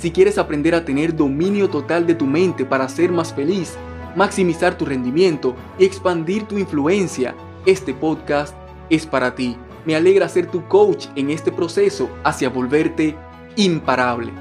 Si quieres aprender a tener dominio total de tu mente para ser más feliz, maximizar tu rendimiento y expandir tu influencia, este podcast es para ti. Me alegra ser tu coach en este proceso hacia volverte imparable.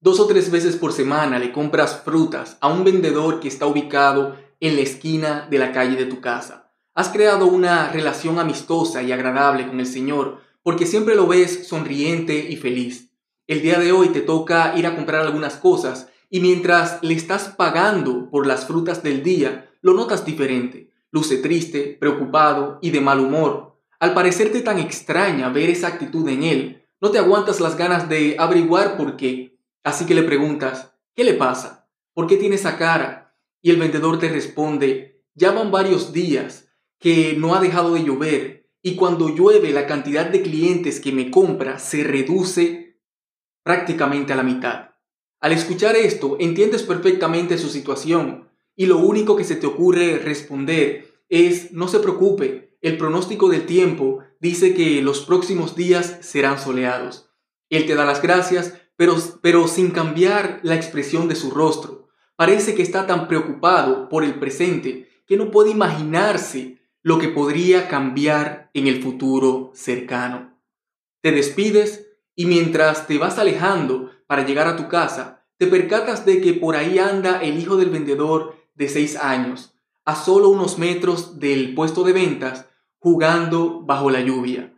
Dos o tres veces por semana le compras frutas a un vendedor que está ubicado en la esquina de la calle de tu casa. Has creado una relación amistosa y agradable con el Señor porque siempre lo ves sonriente y feliz. El día de hoy te toca ir a comprar algunas cosas y mientras le estás pagando por las frutas del día, lo notas diferente. Luce triste, preocupado y de mal humor. Al parecerte tan extraña ver esa actitud en él, no te aguantas las ganas de averiguar por qué. Así que le preguntas, ¿qué le pasa? ¿Por qué tiene esa cara? Y el vendedor te responde, ya van varios días que no ha dejado de llover y cuando llueve la cantidad de clientes que me compra se reduce prácticamente a la mitad. Al escuchar esto, entiendes perfectamente su situación y lo único que se te ocurre responder es no se preocupe, el pronóstico del tiempo dice que los próximos días serán soleados. Él te da las gracias, pero, pero sin cambiar la expresión de su rostro. Parece que está tan preocupado por el presente que no puede imaginarse lo que podría cambiar en el futuro cercano. Te despides y mientras te vas alejando para llegar a tu casa, te percatas de que por ahí anda el hijo del vendedor de seis años, a solo unos metros del puesto de ventas, jugando bajo la lluvia.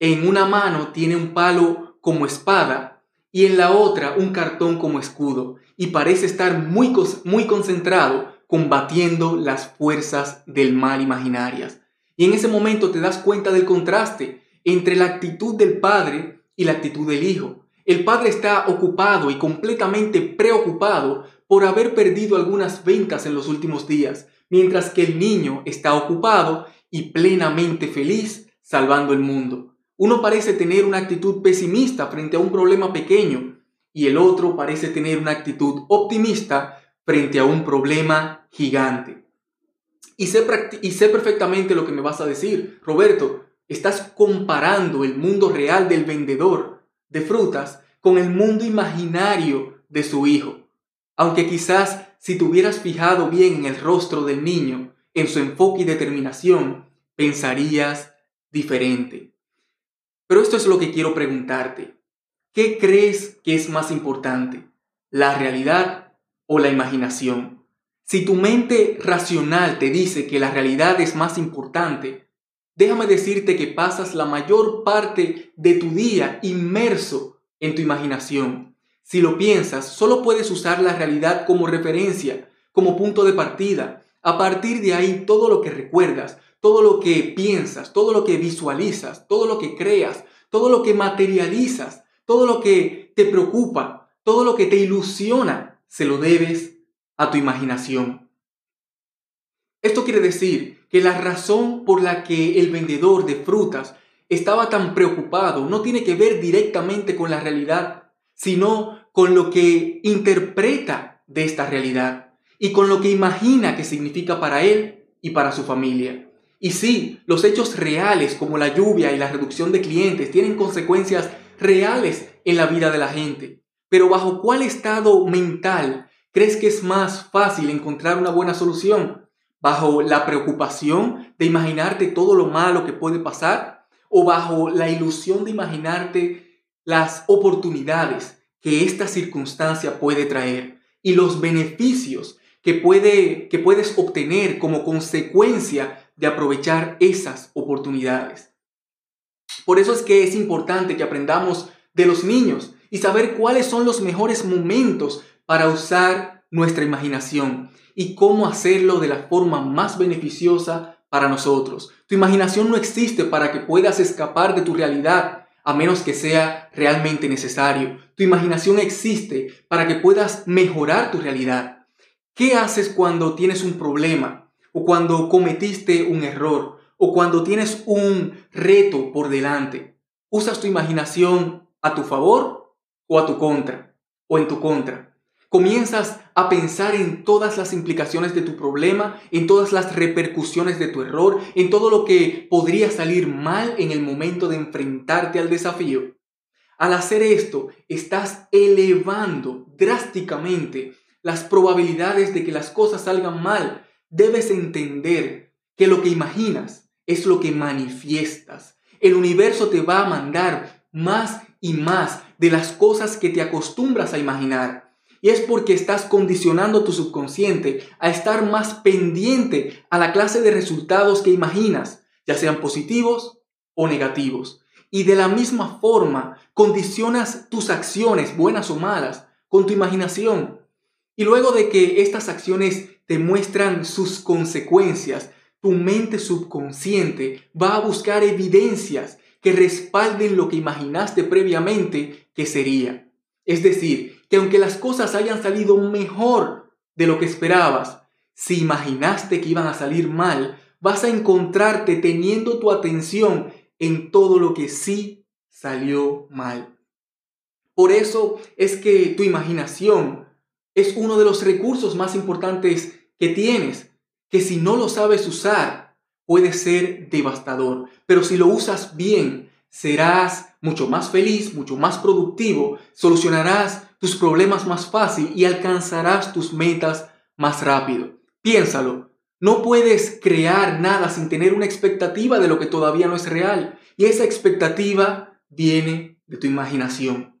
En una mano tiene un palo como espada y en la otra un cartón como escudo, y parece estar muy, muy concentrado combatiendo las fuerzas del mal imaginarias. Y en ese momento te das cuenta del contraste entre la actitud del padre y la actitud del hijo. El padre está ocupado y completamente preocupado por haber perdido algunas ventas en los últimos días, mientras que el niño está ocupado y plenamente feliz salvando el mundo. Uno parece tener una actitud pesimista frente a un problema pequeño y el otro parece tener una actitud optimista frente a un problema gigante. Y sé, y sé perfectamente lo que me vas a decir. Roberto, estás comparando el mundo real del vendedor de frutas con el mundo imaginario de su hijo. Aunque quizás si te hubieras fijado bien en el rostro del niño, en su enfoque y determinación, pensarías diferente. Pero esto es lo que quiero preguntarte. ¿Qué crees que es más importante? ¿La realidad o la imaginación. Si tu mente racional te dice que la realidad es más importante, déjame decirte que pasas la mayor parte de tu día inmerso en tu imaginación. Si lo piensas, solo puedes usar la realidad como referencia, como punto de partida. A partir de ahí, todo lo que recuerdas, todo lo que piensas, todo lo que visualizas, todo lo que creas, todo lo que materializas, todo lo que te preocupa, todo lo que te ilusiona, se lo debes a tu imaginación. Esto quiere decir que la razón por la que el vendedor de frutas estaba tan preocupado no tiene que ver directamente con la realidad, sino con lo que interpreta de esta realidad y con lo que imagina que significa para él y para su familia. Y sí, los hechos reales como la lluvia y la reducción de clientes tienen consecuencias reales en la vida de la gente. Pero ¿bajo cuál estado mental crees que es más fácil encontrar una buena solución? ¿Bajo la preocupación de imaginarte todo lo malo que puede pasar? ¿O bajo la ilusión de imaginarte las oportunidades que esta circunstancia puede traer y los beneficios que, puede, que puedes obtener como consecuencia de aprovechar esas oportunidades? Por eso es que es importante que aprendamos de los niños y saber cuáles son los mejores momentos para usar nuestra imaginación y cómo hacerlo de la forma más beneficiosa para nosotros. Tu imaginación no existe para que puedas escapar de tu realidad a menos que sea realmente necesario. Tu imaginación existe para que puedas mejorar tu realidad. ¿Qué haces cuando tienes un problema o cuando cometiste un error o cuando tienes un reto por delante? ¿Usas tu imaginación a tu favor o a tu contra o en tu contra? Comienzas a pensar en todas las implicaciones de tu problema, en todas las repercusiones de tu error, en todo lo que podría salir mal en el momento de enfrentarte al desafío. Al hacer esto, estás elevando drásticamente las probabilidades de que las cosas salgan mal. Debes entender que lo que imaginas es lo que manifiestas. El universo te va a mandar más y más de las cosas que te acostumbras a imaginar. Y es porque estás condicionando tu subconsciente a estar más pendiente a la clase de resultados que imaginas, ya sean positivos o negativos. Y de la misma forma, condicionas tus acciones, buenas o malas, con tu imaginación. Y luego de que estas acciones te muestran sus consecuencias, tu mente subconsciente va a buscar evidencias que respalden lo que imaginaste previamente que sería. Es decir, que aunque las cosas hayan salido mejor de lo que esperabas, si imaginaste que iban a salir mal, vas a encontrarte teniendo tu atención en todo lo que sí salió mal. Por eso es que tu imaginación es uno de los recursos más importantes que tienes, que si no lo sabes usar, puede ser devastador, pero si lo usas bien, serás mucho más feliz, mucho más productivo, solucionarás tus problemas más fácil y alcanzarás tus metas más rápido. Piénsalo, no puedes crear nada sin tener una expectativa de lo que todavía no es real y esa expectativa viene de tu imaginación.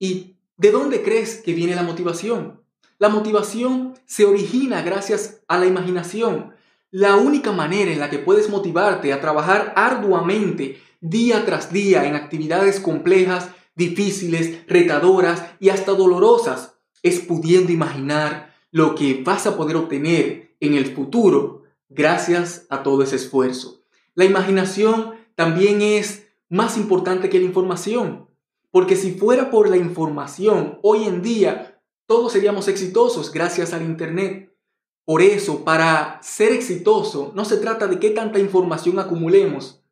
¿Y de dónde crees que viene la motivación? La motivación se origina gracias a la imaginación. La única manera en la que puedes motivarte a trabajar arduamente día tras día en actividades complejas difíciles, retadoras y hasta dolorosas, es pudiendo imaginar lo que vas a poder obtener en el futuro gracias a todo ese esfuerzo. La imaginación también es más importante que la información, porque si fuera por la información, hoy en día todos seríamos exitosos gracias al Internet. Por eso, para ser exitoso, no se trata de qué tanta información acumulemos,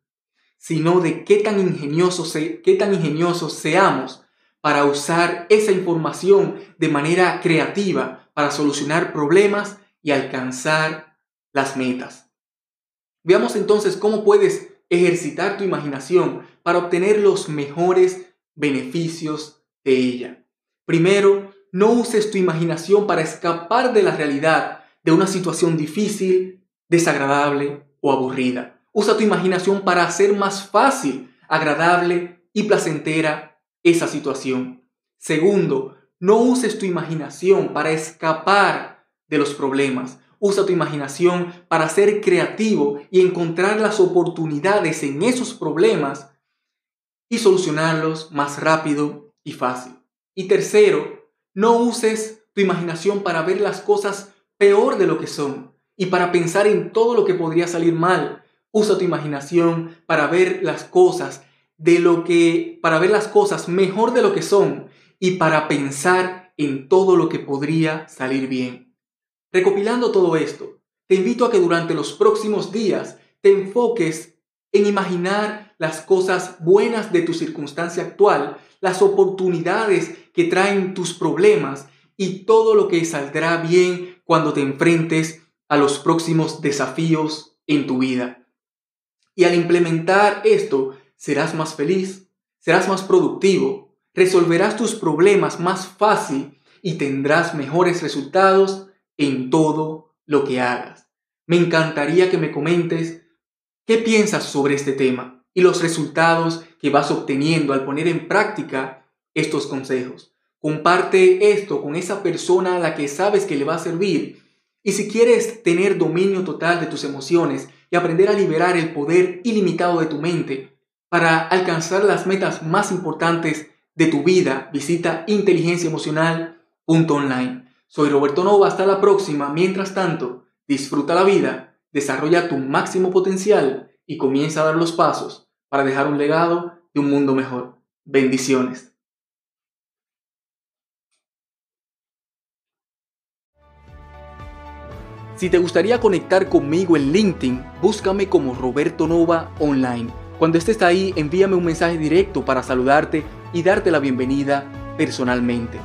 sino de qué tan ingeniosos, qué tan ingeniosos seamos para usar esa información de manera creativa para solucionar problemas y alcanzar las metas. Veamos entonces cómo puedes ejercitar tu imaginación para obtener los mejores beneficios de ella. Primero, no uses tu imaginación para escapar de la realidad de una situación difícil, desagradable o aburrida. Usa tu imaginación para hacer más fácil, agradable y placentera esa situación. Segundo, no uses tu imaginación para escapar de los problemas. Usa tu imaginación para ser creativo y encontrar las oportunidades en esos problemas y solucionarlos más rápido y fácil. Y tercero, no uses tu imaginación para ver las cosas peor de lo que son y para pensar en todo lo que podría salir mal Usa tu imaginación para ver las cosas de lo que para ver las cosas mejor de lo que son y para pensar en todo lo que podría salir bien. Recopilando todo esto, te invito a que durante los próximos días te enfoques en imaginar las cosas buenas de tu circunstancia actual, las oportunidades que traen tus problemas y todo lo que saldrá bien cuando te enfrentes a los próximos desafíos en tu vida. Y al implementar esto, serás más feliz, serás más productivo, resolverás tus problemas más fácil y tendrás mejores resultados en todo lo que hagas. Me encantaría que me comentes qué piensas sobre este tema y los resultados que vas obteniendo al poner en práctica estos consejos. Comparte esto con esa persona a la que sabes que le va a servir. Y si quieres tener dominio total de tus emociones y aprender a liberar el poder ilimitado de tu mente para alcanzar las metas más importantes de tu vida, visita inteligenciaemocional.online. Soy Roberto Nova, hasta la próxima. Mientras tanto, disfruta la vida, desarrolla tu máximo potencial y comienza a dar los pasos para dejar un legado de un mundo mejor. Bendiciones. Si te gustaría conectar conmigo en LinkedIn, búscame como Roberto Nova Online. Cuando estés ahí, envíame un mensaje directo para saludarte y darte la bienvenida personalmente.